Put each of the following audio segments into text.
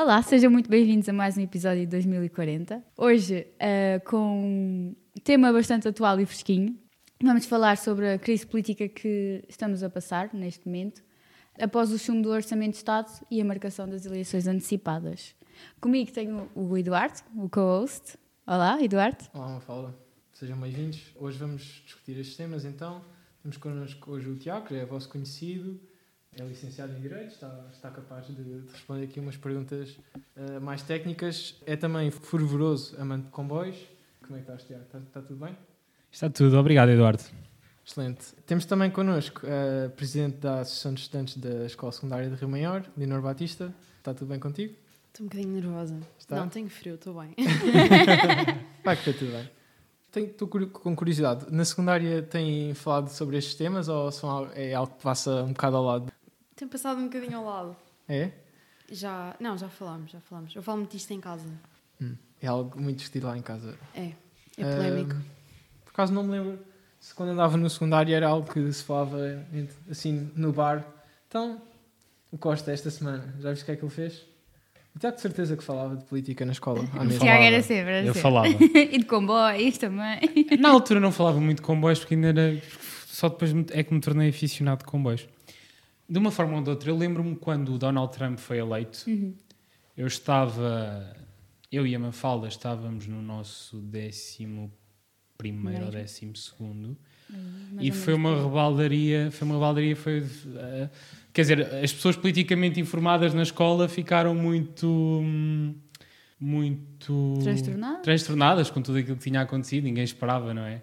Olá, sejam muito bem-vindos a mais um episódio de 2040. Hoje, uh, com um tema bastante atual e fresquinho, vamos falar sobre a crise política que estamos a passar neste momento, após o chumbo do Orçamento de Estado e a marcação das eleições antecipadas. Comigo tenho o Eduardo, o co-host. Olá, Eduardo. Olá, Mafalda. Sejam bem-vindos. Hoje vamos discutir estes temas, então. Temos connosco hoje o Tiago, que é vosso conhecido, é licenciado em Direito, está, está capaz de, de responder aqui umas perguntas uh, mais técnicas. É também fervoroso amante de comboios. Como é que estás, Tiago? Está, está tudo bem? Está tudo. Obrigado, Eduardo. Excelente. Temos também connosco a Presidente da Associação de Estudantes da Escola Secundária de Rio Maior, Leonor Batista. Está tudo bem contigo? Estou um bocadinho nervosa. Está? Não, tenho frio, estou bem. Vai que está tudo bem. Estou com curiosidade. Na secundária têm falado sobre estes temas ou são, é algo que passa um bocado ao lado? Tem passado um bocadinho ao lado. É? Já, não, já falamos, já falamos. Eu falo muito disto em casa. Hum, é algo muito discutido lá em casa. É, é polémico. Uh, por acaso não me lembro se quando andava no secundário era algo que se falava assim no bar. Então, o Costa esta semana, já viste o que é que ele fez? Já de certeza que falava de política na escola. O Tiago era sempre, era Eu sempre. falava. e de comboios também. Na altura não falava muito de comboios porque ainda era. Só depois é que me tornei aficionado de comboios. De uma forma ou de outra, eu lembro-me quando o Donald Trump foi eleito, Uhum. eu estava. Eu e a Mafalda estávamos no nosso décimo primeiro ou décimo segundo Mais e foi uma rebaldaria. Foi uma rebaldaria. Foi, eh, quer dizer, as pessoas politicamente informadas na escola ficaram muito. hum, Muito. Transtornado? transtornadas com tudo aquilo que tinha acontecido, ninguém esperava, não é?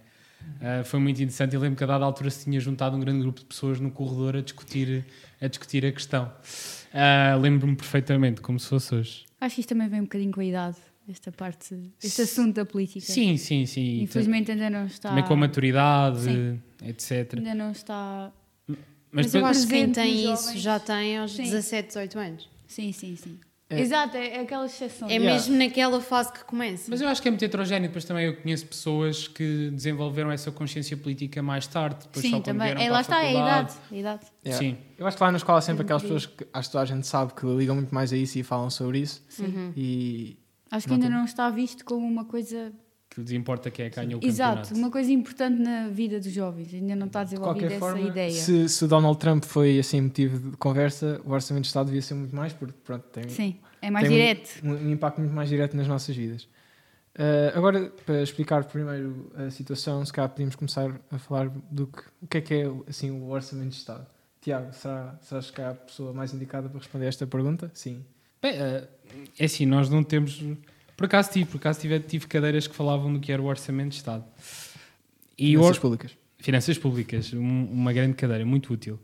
Uh, foi muito interessante e lembro que a dada altura se tinha juntado um grande grupo de pessoas no corredor a discutir a, discutir a questão. Uh, Lembro-me perfeitamente, como se fosse hoje. Acho que isto também vem um bocadinho com a idade, esta parte, este assunto da política. Sim, sim, sim. Infelizmente ainda não está. Também com a maturidade, Sim. etc. Ainda não está. Mas, Mas eu acho que quem tem isso já tem aos Sim. 17, 18 anos. Sim, sim, sim. É. Exato, é, é aquela exceção. É Yeah. mesmo naquela fase que começa. mas eu acho que é muito heterogéneo. Depois também eu conheço pessoas que desenvolveram essa consciência política mais tarde. Depois só Sim, quando também. É, lá está, é a idade. A idade. Yeah. Sim. Eu acho que lá na escola há sempre aquelas pessoas que acho que toda a gente sabe que ligam muito mais a isso e falam sobre isso. Uhum. E Acho que Não ainda tem- não está visto como uma coisa. Que lhes importa quem é que ganha o Exato, campeonato. uma coisa importante na vida dos jovens. Ainda não está de desenvolvida essa forma, ideia. se, se o Donald Trump foi assim motivo de conversa, o Orçamento de Estado devia ser muito mais, porque pronto, tem, Sim, é mais Tem um- direto. um, um impacto muito mais direto nas nossas vidas. Uh, agora, para explicar primeiro a situação, se calhar podíamos começar a falar do que, o que é que é assim, o Orçamento de Estado. Tiago, será, serás que é a pessoa mais indicada para responder a esta pergunta? Sim. Bem, eh, é assim, nós não temos. Por acaso tive, por acaso tive, tive cadeiras que falavam do que era o orçamento de Estado. E Finanças or- públicas. Finanças públicas, um- uma grande cadeira, muito útil.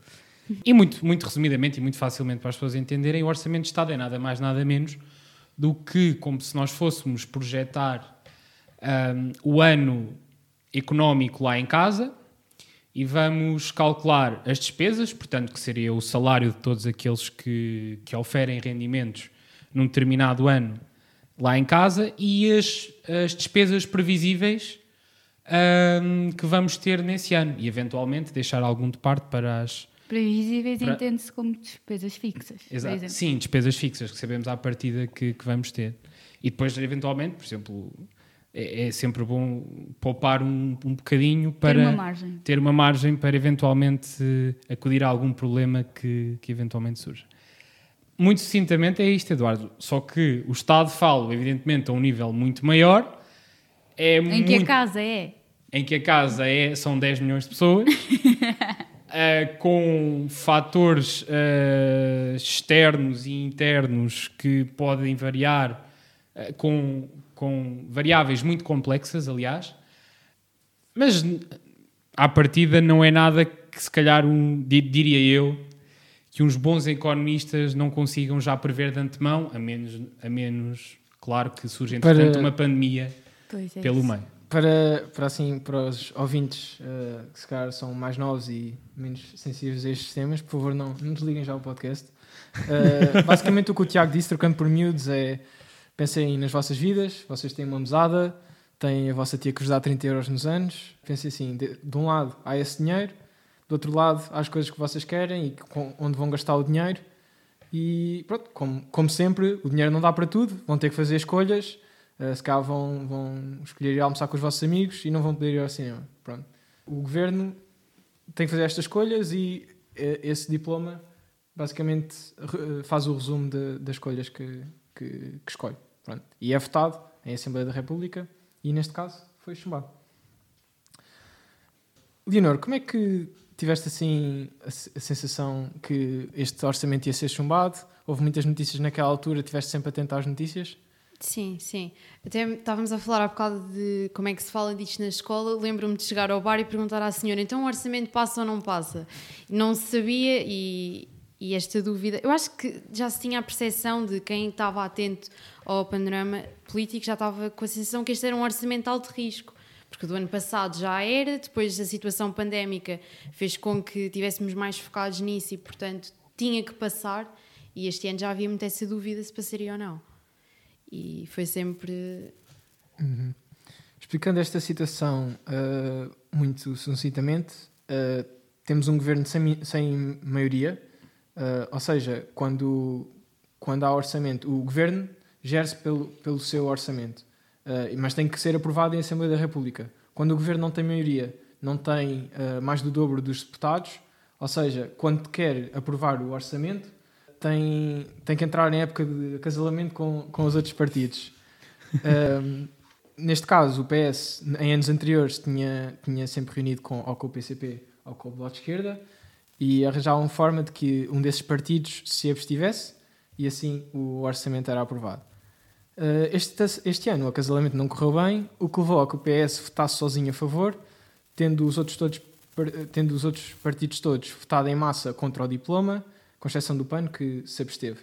E muito, muito resumidamente e muito facilmente para as pessoas entenderem, o orçamento de Estado é nada mais, nada menos do que como se nós fôssemos projetar ahm, o ano económico lá em casa e vamos calcular as despesas, portanto, que seria o salário de todos aqueles que, que oferem rendimentos num determinado ano lá em casa e as, as despesas previsíveis ahm, que vamos ter nesse ano e, eventualmente, deixar algum de parte para as. Previsíveis Para- entende-se como despesas fixas. Exato. Sim, despesas fixas que sabemos à partida que, que vamos ter. E depois, eventualmente, por exemplo, é, é sempre bom poupar um, um bocadinho para Ter uma margem. ter uma margem para eventualmente acudir a algum problema que, que eventualmente surja. Muito sucintamente é isto, Eduardo. Só que o Estado fala, evidentemente, a um nível muito maior. É Em que a muito- casa é. em que a casa é, são 10 milhões de pessoas, eh, com fatores eh, externos e internos que podem variar, eh, com, com variáveis muito complexas, aliás, mas à partida não é nada que se calhar, um, di- diria eu, que uns bons economistas não consigam já prever de antemão, a menos, a menos claro, que surge Para- entretanto uma pandemia Pois é pelo meio. Para, para, assim, para os ouvintes uh, que se calhar são mais novos e menos sensíveis a estes temas, por favor, não, não desliguem já o podcast. Uh, basicamente, o que o Tiago disse, trocando por miúdos, é pensem nas vossas vidas, vocês têm uma mesada, têm a vossa tia que vos dá 30 euros nos anos. Pensem assim: de, de um lado há esse dinheiro, do outro lado as coisas que vocês querem e com, onde vão gastar o dinheiro. E pronto, como, como sempre, o dinheiro não dá para tudo, vão ter que fazer escolhas. Uh, se calhar vão, vão escolher ir almoçar com os vossos amigos e não vão poder ir ao cinema. Pronto. O governo tem que fazer estas escolhas e uh, esse diploma basicamente re- faz o resumo de- das escolhas que, que, que escolhe. Pronto. E é votado em Assembleia da República e neste caso foi chumbado. Leonor, como é que tiveste assim a, se- a sensação que este orçamento ia ser chumbado? Houve muitas notícias naquela altura, tiveste sempre atento às notícias? Sim, sim. Até estávamos a falar há bocado de como é que se fala disto na escola. Lembro-me de chegar ao bar e perguntar à senhora: então o orçamento passa ou não passa? Não se sabia e, e esta dúvida. Eu acho que já se tinha a percepção de quem estava atento ao panorama político já estava com a sensação que este era um orçamento de alto risco. Porque do ano passado já era, depois a situação pandémica fez com que estivéssemos mais focados nisso e, portanto, tinha que passar. E este ano já havia muita essa dúvida se passaria ou não. E foi sempre. Explicando esta situação uh, muito sucintamente, uh, temos um governo sem, sem maioria, uh, ou seja, quando, quando há orçamento, o governo gere-se pelo, pelo seu orçamento, uh, mas tem que ser aprovado em Assembleia da República. Quando o governo não tem maioria, não tem uh, mais do dobro dos deputados, ou seja, quando quer aprovar o orçamento, tem, tem que entrar em época de acasalamento com, com os outros partidos. Um, neste caso, o PS, em anos anteriores, tinha, tinha sempre reunido com, ou com o PCP ou com o Bloco de Esquerda e arranjavam forma de que um desses partidos se abstivesse e assim o orçamento era aprovado. Uh, este, este ano o acasalamento não correu bem, o que levou a que o PS votasse sozinho a favor, tendo os outros, todos, par- tendo os outros partidos todos votado em massa contra o diploma, com exceção do PAN, que se absteve.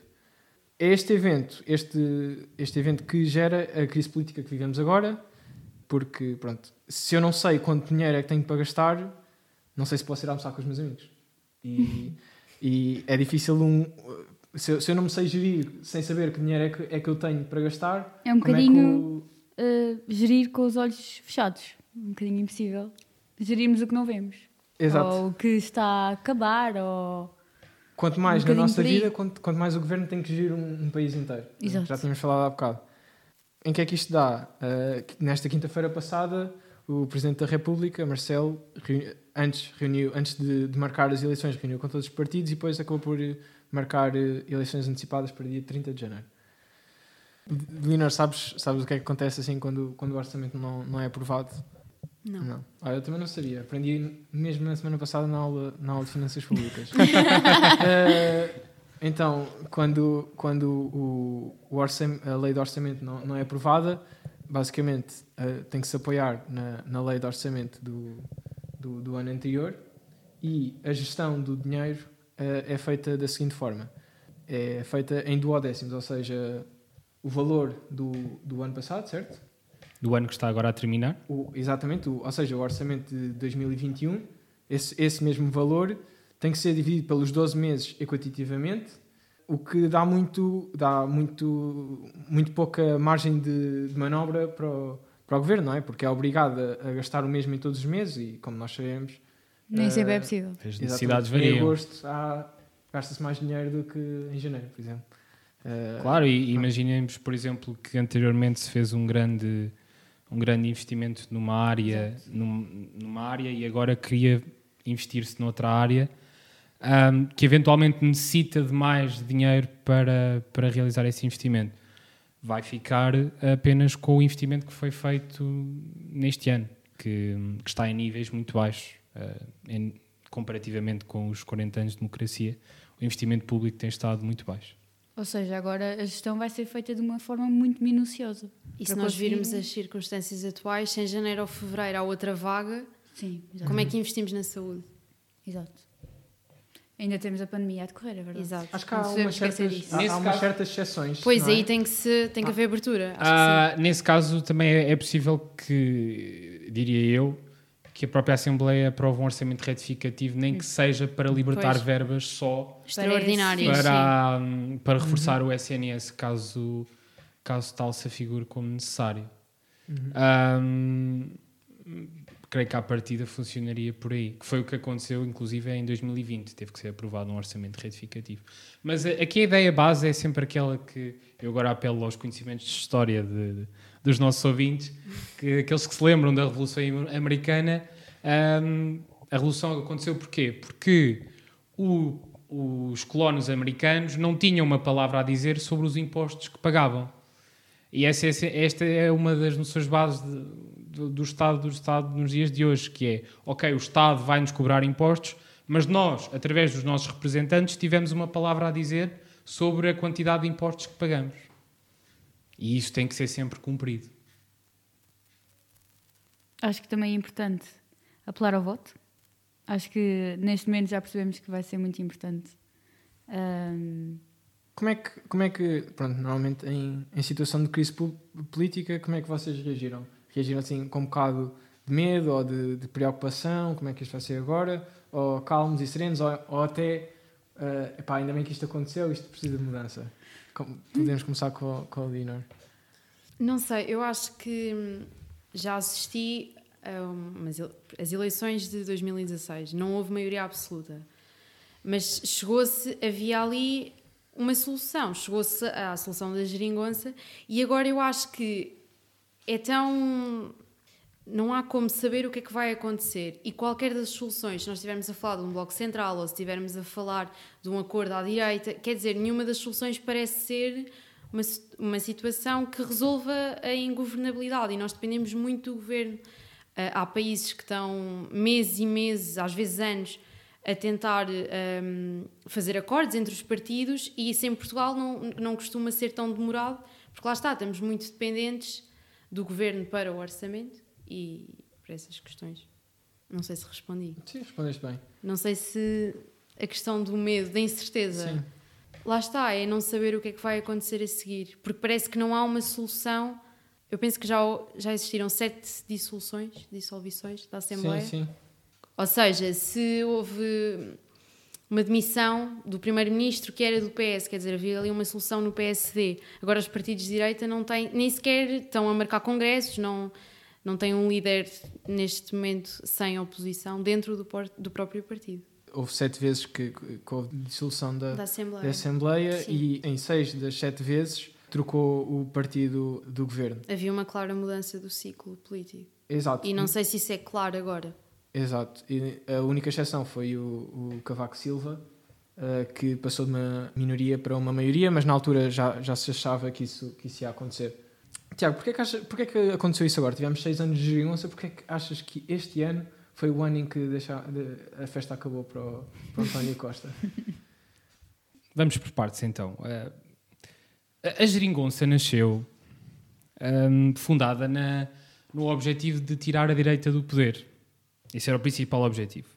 É este evento, este, este evento que gera a crise política que vivemos agora, porque, pronto, se eu não sei quanto dinheiro é que tenho para gastar, não sei se posso ir almoçar com os meus amigos. E, e é difícil um... Se eu, se eu não me sei gerir sem saber que dinheiro é que, é que eu tenho para gastar... É um como bocadinho É uh, gerir com os olhos fechados. Um bocadinho impossível. Gerirmos o que não vemos. Exato. Ou o que está a acabar, ou... Quanto mais Um na nossa vida, quanto, quanto mais o governo tem que gerir um, um país inteiro. Exato. Já tínhamos falado há bocado. Em que é que isto dá? Uh, nesta quinta-feira passada, o Presidente da República, Marcelo, reuni- antes, reuniu, antes de, de marcar as eleições, reuniu com todos os partidos e depois acabou por marcar eh, eleições antecipadas para dia 30 de janeiro. Leonor, sabes, sabes o que é que acontece assim quando, quando o orçamento não, não é aprovado? Não. Ah, eu também não sabia. Aprendi mesmo na semana passada na aula, na aula de Finanças Públicas. Eh, então, quando, quando o, o orçam- a lei de orçamento não, não é aprovada, basicamente eh, tem que se apoiar na, na lei de orçamento do, do, do ano anterior e a gestão do dinheiro é feita da seguinte forma: é feita em duodécimos, ou seja, o valor do, do ano passado, certo? Do ano que está agora a terminar. O- exatamente, o- ou seja, o orçamento de 2021, esse, esse mesmo valor tem que ser dividido pelos 12 meses equitativamente, o que dá muito, dá muito, muito pouca margem de, de manobra para o, para o governo, não é? Porque é obrigado a, a gastar o mesmo em todos os meses e, como nós sabemos, Nem sempre é eh, possível. As necessidades em variam. agosto há- gasta-se mais dinheiro do que em janeiro, por exemplo. Eh, Claro, e imaginemos, por exemplo, que anteriormente se fez um grande, um grande investimento numa área, num- numa área e agora queria investir-se noutra área ahm, que eventualmente necessita de mais dinheiro para, para realizar esse investimento. Vai ficar apenas com o investimento que foi feito neste ano, que, que está em níveis muito baixos, ah, em- comparativamente com os 40 anos de democracia. O investimento público tem estado muito baixo. Ou seja, agora a gestão vai ser feita de uma forma muito minuciosa. E se nós conseguir- virmos as circunstâncias atuais, se em janeiro ou fevereiro há outra vaga, Sim, como é que investimos na saúde? Exato. Ainda temos a pandemia a decorrer, é verdade. Exato. Acho que há Não umas podemos esquecer certas, há, há umas caso- certas exceções. Pois não é? aí tem que, se, tem que haver abertura. Acho Ah, nesse caso, também é, é possível que, diria eu, que a própria Assembleia aprove um orçamento retificativo, nem que seja para libertar Pois. verbas só. Extraordinárias. para, hum, para reforçar o SNS, caso, caso tal se afigure como necessário. Uhum. Hum, creio que à partida funcionaria por aí. Que foi o que aconteceu, inclusive, em 2020. Teve que ser aprovado um orçamento retificativo. Mas a- aqui a ideia base é sempre aquela que eu agora apelo aos conhecimentos de história de- de- dos nossos ouvintes, que aqueles que se lembram da Revolução Americana. hum, a Revolução aconteceu porquê? Porque o- os colonos americanos não tinham uma palavra a dizer sobre os impostos que pagavam. E essa, essa- esta é uma das noções bases de- do, do Estado do Estado nos dias de hoje, que é, ok, o Estado vai-nos cobrar impostos, mas nós, através dos nossos representantes, tivemos uma palavra a dizer sobre a quantidade de impostos que pagamos. E isso tem que ser sempre cumprido. Acho que também é importante apelar ao voto. Acho que neste momento já percebemos que vai ser muito importante. Ahm, Como é que, como é que pronto, normalmente em, em situação de crise po- política, como é que vocês reagiram? Reagiram assim com um bocado de medo ou de, de preocupação? Como é que isto vai ser agora? Ou calmos e serenos? Ou, ou até, eh, epá, ainda bem que isto aconteceu, isto precisa de mudança? Podemos começar com, com o Dinor. Não sei, eu acho que já assisti a as eleições de 2016. Não houve maioria absoluta. Mas chegou-se, havia ali uma solução. Chegou-se à solução da geringonça e agora eu acho que é tão. Não há como saber o que é que vai acontecer. E qualquer das soluções, se nós estivermos a falar de um bloco central ou se estivermos a falar de um acordo à direita, quer dizer, nenhuma das soluções parece ser uma, uma situação que resolva a ingovernabilidade. E nós dependemos muito do governo. Ah, há países que estão meses e meses, às vezes anos, a tentar hum, fazer acordos entre os partidos e isso em Portugal não, não costuma ser tão demorado, porque lá está, estamos muito dependentes do governo para o orçamento e para essas questões. Não sei se respondi. Sim, respondeste bem. Não sei se a questão do medo, da incerteza. Sim. Lá está, é não saber o que é que vai acontecer a seguir. Porque parece que não há uma solução. Eu penso que já, já existiram sete dissoluções, dissoluções da Assembleia. Sim, sim. Ou seja, se houve uma demissão do primeiro-ministro que era do PS, quer dizer, havia ali uma solução no PSD. Agora os partidos de direita não têm, nem sequer estão a marcar congressos, não, não têm um líder neste momento sem oposição dentro do, do próprio partido, Houve sete vezes que, que houve dissolução da, da Assembleia. da Assembleia e em seis das sete vezes trocou o partido do governo. Havia uma clara mudança do ciclo político. Exato. E não sei se isso é claro agora. Exato. E a única exceção foi o, o Cavaco Silva, eh, que passou de uma minoria para uma maioria, mas na altura já, já se achava que isso, que isso ia acontecer. Tiago, porquê que, acha, porquê que aconteceu isso agora? Tivemos seis anos de geringonça, porquê que achas que este ano foi o ano em que deixa, de- a festa acabou para o, para o António Costa? Vamos por partes então. Uh, a geringonça nasceu um, fundada na, no objetivo de tirar a direita do poder. Esse era o principal objetivo.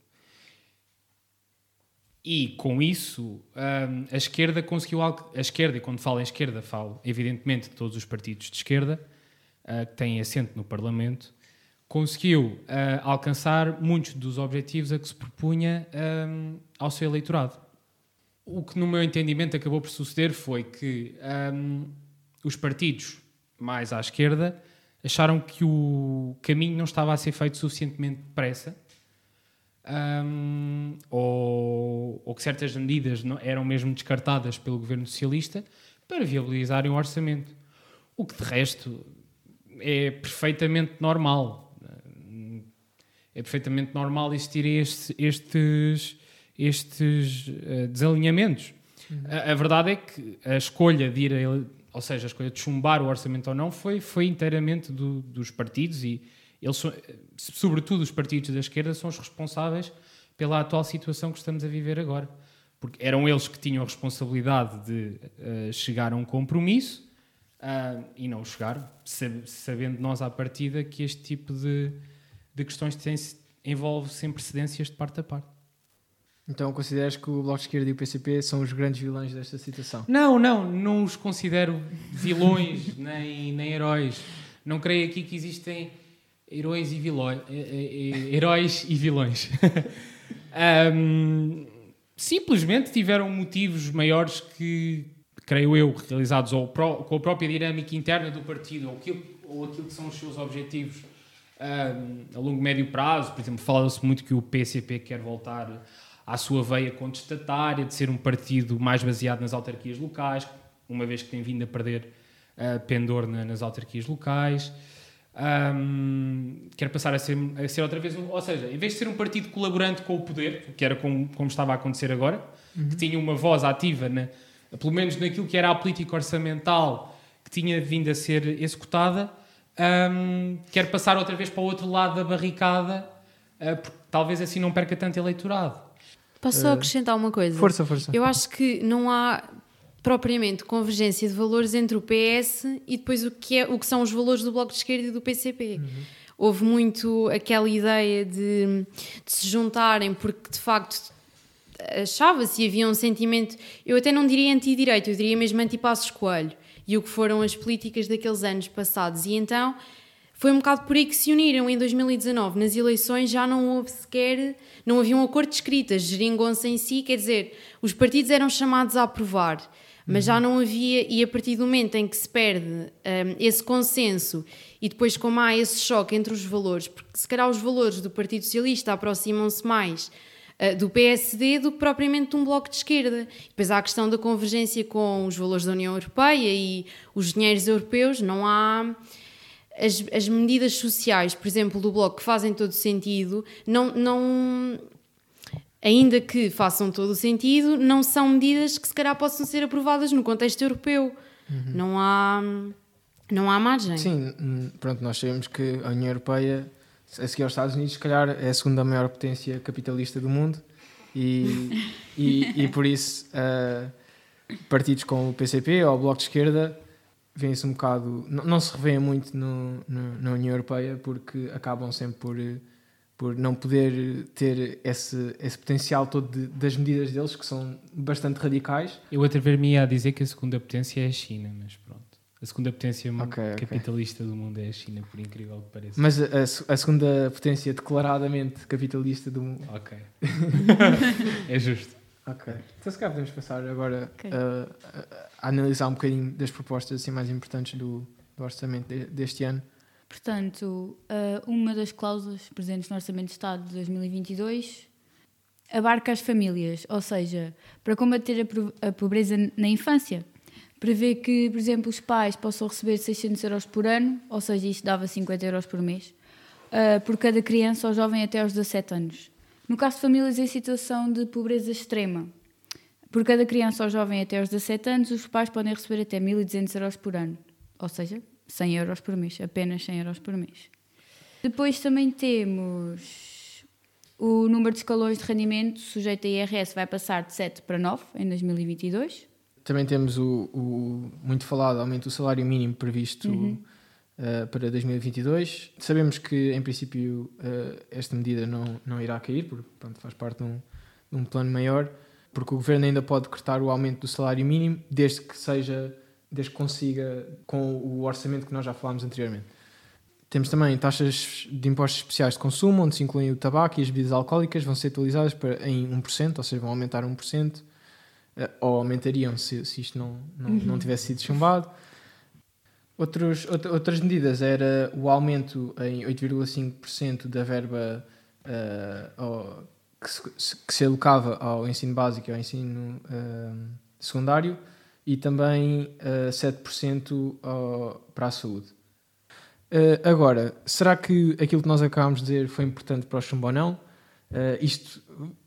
E com isso, um, a esquerda conseguiu. alc- A esquerda, e quando falo em esquerda, falo evidentemente de todos os partidos de esquerda uh, que têm assento no Parlamento, conseguiu uh, alcançar muitos dos objetivos a que se propunha um, ao seu eleitorado. O que, no meu entendimento, acabou por suceder foi que hum, os partidos mais à esquerda acharam que o caminho não estava a ser feito suficientemente depressa hum, ou, ou que certas medidas não- eram mesmo descartadas pelo governo socialista para viabilizarem o orçamento. O que, de resto, é perfeitamente normal. É perfeitamente normal existirem estes, estes, estes eh, desalinhamentos. A, a verdade é que a escolha de ir, a ou seja, a escolha de chumbar o orçamento ou não, foi, foi inteiramente do- dos partidos e eles, são, sobretudo os partidos da esquerda, são os responsáveis pela atual situação que estamos a viver agora. Porque eram eles que tinham a responsabilidade de eh, chegar a um compromisso ah, e não chegaram, sab- sabendo nós à partida que este tipo de, de questões têm, envolve sempre cedências de parte a parte. Então consideras que o Bloco de Esquerda e o PCP são os grandes vilões desta situação? Não, não, não os considero vilões nem, nem heróis. Não creio aqui que existem heróis e vilões. Heróis e vilões. Ahm, simplesmente tiveram motivos maiores que, creio eu, realizados ou com a própria dinâmica interna do partido ou aquilo, ou aquilo que são os seus objetivos a longo médio prazo. Por exemplo, fala-se muito que o PCP quer voltar à sua veia contestatária, de ser um partido mais baseado nas autarquias locais, uma vez que tem vindo a perder uh, pendor na, nas autarquias locais. Um, quer passar a ser, a ser outra vez, um, ou seja, em vez de ser um partido colaborante com o poder, que era como, como estava a acontecer agora, uhum. que tinha uma voz ativa, na, pelo menos naquilo que era a política orçamental que tinha vindo a ser executada, um, quer passar outra vez para o outro lado da barricada, uh, porque talvez assim não perca tanto eleitorado. Posso só acrescentar uma coisa? Força, força. Eu acho que não há propriamente convergência de valores entre o PS e depois o que, é, o que são os valores do Bloco de Esquerda e do PCP. Uhum. Houve muito aquela ideia de, de se juntarem porque de facto achava-se e havia um sentimento, eu até não diria anti-direito, eu diria mesmo anti-passos coelho e o que foram as políticas daqueles anos passados. E então foi um bocado por aí que se uniram em 2019. Nas eleições já não houve sequer, não havia um acordo de escritas, geringonça em si, quer dizer, os partidos eram chamados a aprovar mas já não havia, e a partir do momento em que se perde um, esse consenso e depois como há esse choque entre os valores, porque se calhar os valores do Partido Socialista aproximam-se mais uh, do PSD do que propriamente de um bloco de esquerda. Depois há a questão da convergência com os valores da União Europeia e os dinheiros europeus, não há... As, as medidas sociais, por exemplo, do Bloco, que fazem todo sentido, não, não, ainda que façam todo o sentido, não são medidas que se calhar possam ser aprovadas no contexto europeu. Uhum. Não há não há margem. Sim, hum, pronto, nós sabemos que a União Europeia, a seguir aos Estados Unidos, se calhar é a segunda maior potência capitalista do mundo e, e, e, por isso uh, partidos como o PCP ou o Bloco de Esquerda vêm-se um bocado, não, não se revêem muito no, no, na União Europeia porque acabam sempre por por não poder ter esse, esse potencial todo de, das medidas deles, que são bastante radicais. Eu atrever-me a dizer que a segunda potência é a China, mas pronto. A segunda potência okay, capitalista okay. do mundo é a China, por incrível que pareça. Mas a, a segunda potência declaradamente capitalista do mundo. Ok. é justo. Ok. Então, se calhar podemos passar agora okay. a, a, a, analisar um bocadinho das propostas assim, mais importantes do, do orçamento de, deste ano. Portanto, eh, uma das cláusulas presentes no Orçamento de Estado de 2022 abarca as famílias, ou seja, para combater a pobreza na infância. Prevê que, por exemplo, os pais possam receber 600 euros por ano, ou seja, isto dava 50 euros por mês, eh, por cada criança ou jovem até aos 17 anos. No caso de famílias em situação de pobreza extrema, por cada criança ou jovem até aos 17 anos, os pais podem receber até 1.200 euros por ano, ou seja, 100 euros por mês, apenas 100 euros por mês. Depois também temos o número de escalões de rendimento sujeito a IRS vai passar de 7 para 9 em 2022. Também temos o, o muito falado aumento do salário mínimo previsto uhum. uh, para 2022. Sabemos que, em princípio, uh, esta medida não, não irá cair, porque pronto, faz parte de um, de um plano maior, porque o governo ainda pode decretar o aumento do salário mínimo, desde que seja desde que consiga com o orçamento que nós já falámos anteriormente. Temos também taxas de impostos especiais de consumo, onde se incluem o tabaco e as bebidas alcoólicas, vão ser atualizadas para, em 1%, ou seja, vão aumentar 1%, eh, ou aumentariam se, se isto não, não, uhum. não tivesse sido chumbado. Outros, outras medidas era o aumento em 8,5% da verba uh, que, se, que, se, alocava ao ensino básico e ao ensino uh, secundário e também uh, 7% uh, para a saúde. Uh, agora, será que aquilo que nós acabámos de dizer foi importante para o chumbo ou não? Uh, isto,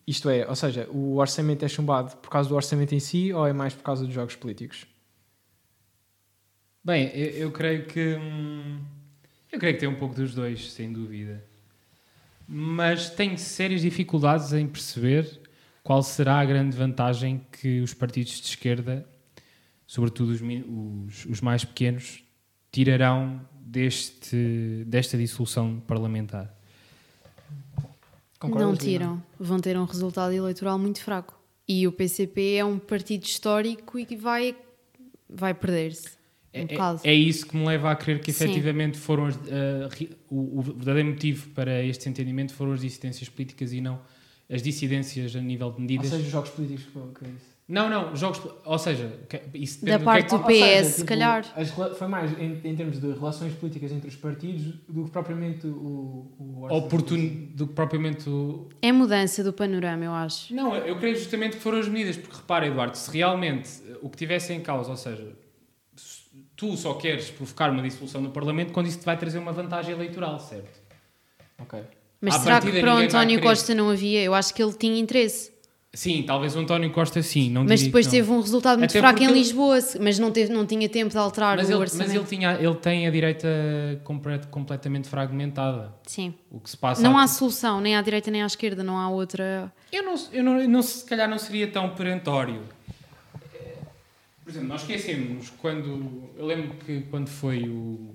isto é, ou seja, o orçamento é chumbado por causa do orçamento em si ou é mais por causa dos jogos políticos? Bem, eu, eu creio que hum, eu creio que tem um pouco dos dois, sem dúvida. Mas tenho sérias dificuldades em perceber qual será a grande vantagem que os partidos de esquerda sobretudo os, os, os mais pequenos, tirarão deste, desta dissolução parlamentar? Concordas, não tiram. Vão ter um resultado eleitoral muito fraco. E o PCP é um partido histórico e que vai, vai perder-se. Um é, é, é, isso que me leva a crer que efetivamente foram as, uh, o, o, verdadeiro motivo para este entendimento foram as dissidências políticas e não as dissidências a nível de medidas. Ou seja, os jogos políticos, que é isso? Não, não, jogos. Ou seja, que- isso Da depende do parte que é do que- seja, PS, se tipo, calhar. as foi mais em, em termos de relações políticas entre os partidos do que propriamente o. o oportuno do que propriamente o. É mudança do panorama, eu acho. Não, eu creio justamente que foram as medidas, porque repara, Eduardo, se realmente o que tivesse em causa, ou seja, se tu só queres provocar uma dissolução do Parlamento quando isso te vai trazer uma vantagem eleitoral, certo? Ok. Mas À será que para António. Costa não havia? Eu acho que ele tinha interesse. Sim, talvez o António Costa sim, não Mas depois teve um resultado muito Até fraco em porque ele- Lisboa, mas não, teve, não tinha tempo de alterar Mas o ele, orçamento. mas ele, tinha, ele tem a direita compre- completamente fragmentada. Sim. O que se passa Não há solução, nem à direita nem à esquerda, não há outra. Eu não, eu não, eu não- se calhar não seria tão perentório. Por exemplo, nós esquecemos quando. Eu lembro que quando foi o.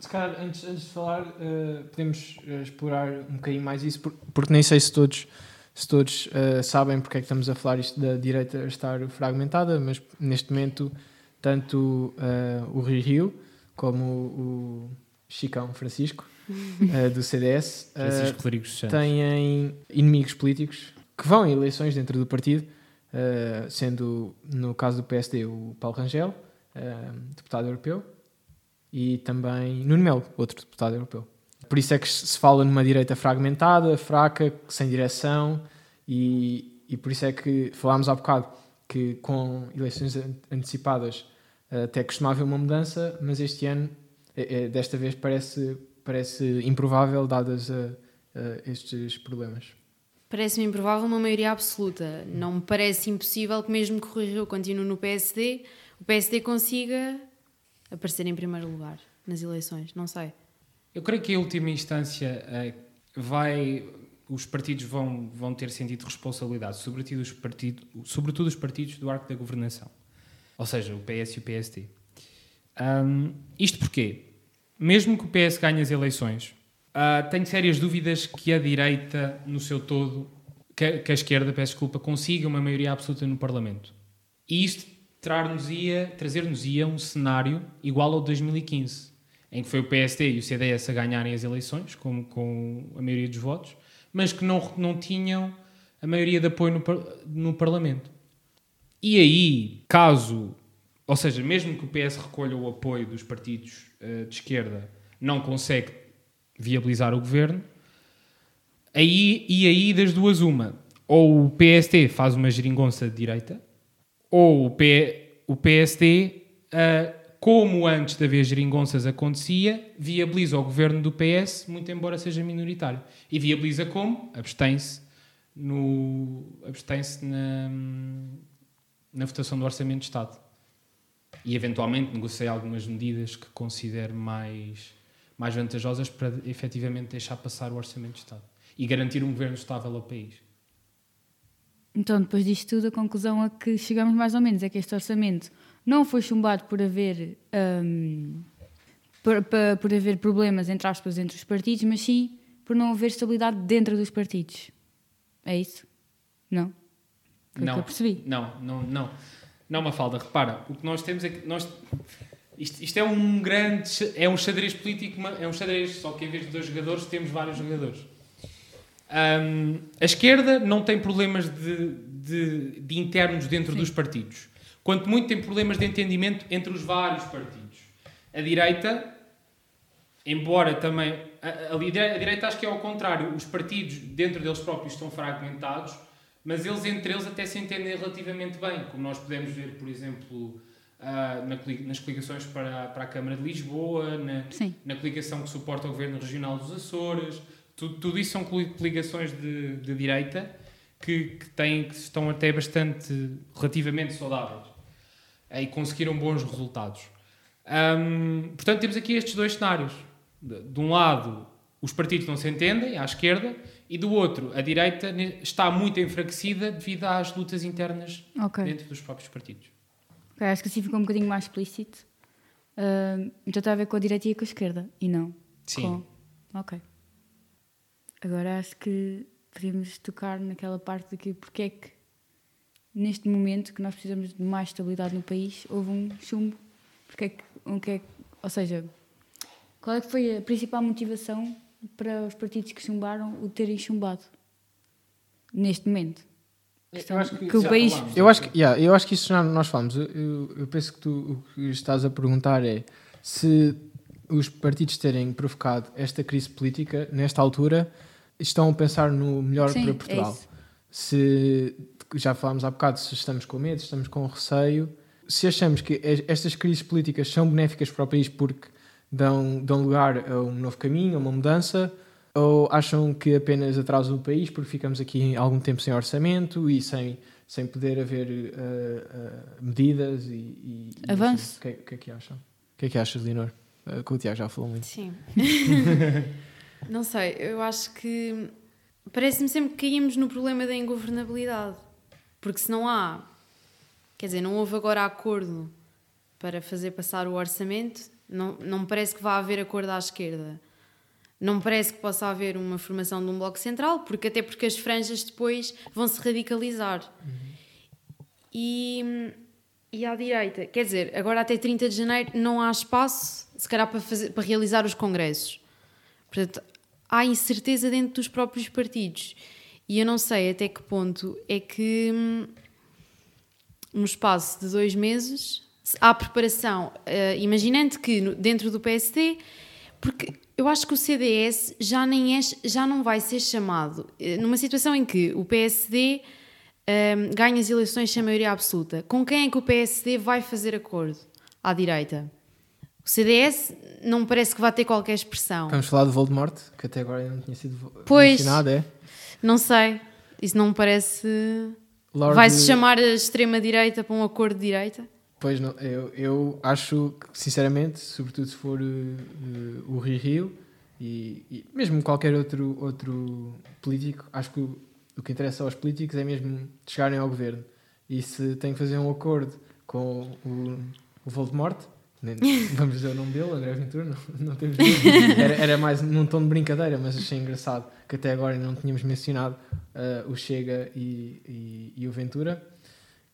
Se calhar, antes, antes de falar, eh, podemos eh, explorar um bocadinho mais isso, por- porque nem sei se todos, se todos eh, sabem porque é que estamos a falar isto da direita estar fragmentada, mas neste momento, tanto eh, o Rui Rio como o Chicão Francisco, eh, do CDS, têm inimigos políticos que vão em eleições dentro do partido, sendo no caso do PSD o Paulo Rangel, deputado europeu, e também Nuno Melo, outro deputado europeu. Por isso é que se fala numa direita fragmentada, fraca, sem direção, e, e por isso é que falámos há bocado que com eleições an- antecipadas eh, até costumava haver uma mudança, mas este ano, eh, eh, desta vez, parece, parece improvável, dadas a, a estes problemas. Parece-me improvável uma maioria absoluta. Não me parece impossível que, mesmo que o Rio continue no PSD, o PSD consiga aparecer em primeiro lugar nas eleições. Não sei. Eu creio que em última instância eh, vai, os partidos vão, vão ter sentido responsabilidade, sobretudo os, partido, sobretudo os partidos do arco da governação, ou seja, o PS e o PSD. Ahm, isto porquê? Mesmo que o PS ganhe as eleições, ah, tenho sérias dúvidas que a direita, no seu todo, que, que a esquerda, peço desculpa, consiga uma maioria absoluta no Parlamento. E isto trazer-nos-ia um cenário igual ao de 2015, em que foi o PSD e o CDS a ganharem as eleições, com, com a maioria dos votos, mas que não, não tinham a maioria de apoio no, no Parlamento. E aí, caso, ou seja, mesmo que o PS recolha o apoio dos partidos eh, de esquerda, não consegue viabilizar o governo, aí, e aí das duas uma, ou o PST faz uma geringonça de direita, ou o, P, o PSD, ah, como antes de haver geringonças acontecia, viabiliza o governo do PS, muito embora seja minoritário. E viabiliza como? Abstém-se no abstém-se na, na votação do Orçamento de Estado. E eventualmente negocia algumas medidas que considere mais, mais vantajosas para efetivamente deixar passar o Orçamento de Estado e garantir um governo estável ao país. Então, depois disto tudo, a conclusão a que chegamos mais ou menos é que este orçamento não foi chumbado por haver, hum, por, pa- por haver problemas, entre aspas, entre os partidos, mas sim por não haver estabilidade dentro dos partidos. É isso? Não? Foi o que eu percebi. Não, não, não. Não, Mafalda, repara, o que nós temos é que nós. Isto, isto é um grande. É um xadrez político, é um xadrez, só que em vez de dois jogadores temos vários jogadores. Ahm, a esquerda não tem problemas de, de- de internos dentro dos partidos. Quanto muito tem problemas de entendimento entre os vários partidos. A direita, embora também. A, a a direita acho que é ao contrário. Os partidos dentro deles próprios estão fragmentados, mas eles entre eles até se entendem relativamente bem. Como nós podemos ver, por exemplo, ah, na nas coligações para, para a Câmara de Lisboa, na, Sim. na coligação que suporta o Governo Regional dos Açores. Tudo, tudo isso são coli- coligações de, de direita que, que, têm, que estão até bastante, relativamente saudáveis e conseguiram bons resultados. Hum, portanto, temos aqui estes dois cenários. De, de um lado, os partidos não se entendem, à esquerda, e do outro, a direita está muito enfraquecida devido às lutas internas Ok. dentro dos próprios partidos. Ok, Acho que assim ficou um bocadinho mais explícito. Hum, então está a ver com a direita e com a esquerda, e não Sim. com... Ok. Agora acho que podemos tocar naquela parte de que porque é que neste momento que nós precisamos de mais estabilidade no país houve um chumbo. Porque é que, um que é que- ou seja, qual é que foi a principal motivação para os partidos que chumbaram o terem chumbado neste momento? Eu acho que, que o país. eu acho que, yeah, eu acho que isso já nós falamos. Eu, eu, eu penso que tu o que estás a perguntar é se os partidos terem provocado esta crise política nesta altura estão a pensar no melhor Sim, para é Portugal. isso. Se já falámos há bocado se estamos com medo, se estamos com receio, se achamos que es- estas crises políticas são benéficas para o país porque dão, dão lugar a um novo caminho, a uma mudança, ou acham que apenas atrasam o país porque ficamos aqui algum tempo sem orçamento e sem, sem poder haver eh, eh, medidas e, e- e Avanço. O que, é- que é que acham? O que é que achas, Leonor? Eh, que o Tiago já falou muito. Sim. não sei, eu acho que parece-me sempre que caímos no problema da ingovernabilidade. Porque se não há, quer dizer, não houve agora acordo para fazer passar o orçamento, não, não me parece que vá haver acordo à esquerda. Não me parece que possa haver uma formação de um bloco central, porque até porque as franjas depois vão se radicalizar. E, e à direita, quer dizer, agora até 30 de janeiro não há espaço, se calhar, para, fazer, para realizar os congressos. Portanto, há incerteza dentro dos próprios partidos. E eu não sei até que ponto é que, hum, no espaço de dois meses, se há preparação, eh, imaginando que no- dentro do PSD, porque eu acho que o CDS já, nem é, já não vai ser chamado, eh, numa situação em que o PSD hum, ganha as eleições sem maioria absoluta, com quem é que o PSD vai fazer acordo à direita? O CDS não parece que vá ter qualquer expressão. Vamos falar de Voldemort, que até agora ainda não tinha sido Pois. mencionado, é? Não sei. Isso não me parece. Lord- Vai-se chamar a extrema-direita para um acordo de direita? Pois não, eu, eu acho que, sinceramente, sobretudo se for eh, eh, o Rio Rio e, e mesmo qualquer outro, outro político, acho que o, o que interessa aos políticos é mesmo chegarem ao governo. E se tem que fazer um acordo com o, o Voldemort, vamos dizer o nome dele, André Ventura, não, não temos era, era mais num tom de brincadeira, mas achei engraçado que até agora não tínhamos mencionado eh, o Chega e, e, e o Ventura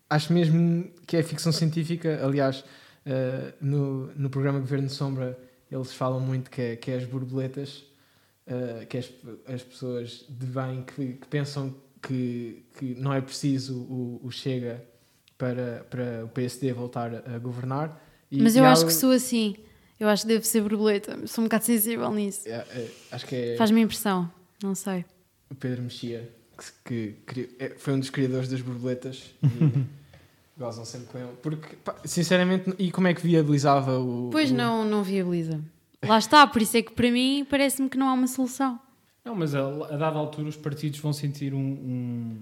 acho mesmo que é ficção científica. Aliás, eh, no, no programa Governo de Sombra, eles falam muito que é, que é as borboletas, eh, que é as, as pessoas de bem que, que pensam que, que não é preciso o, o Chega para, para o PSD voltar a governar. E- Mas eu acho que sou assim. Eu acho que devo ser borboleta. Sou um bocado sensível nisso. é, é, acho que é Faz-me impressão. Não sei. o Pedro Mexia, que, que é- foi um dos criadores das borboletas. E gozam sempre com ele. Porque, pá, sinceramente, e como é que viabilizava o. Pois o- não, não viabiliza. Lá está, por isso é que para mim parece-me que não há uma solução. Não, mas a, a dada altura os partidos vão sentir um- um-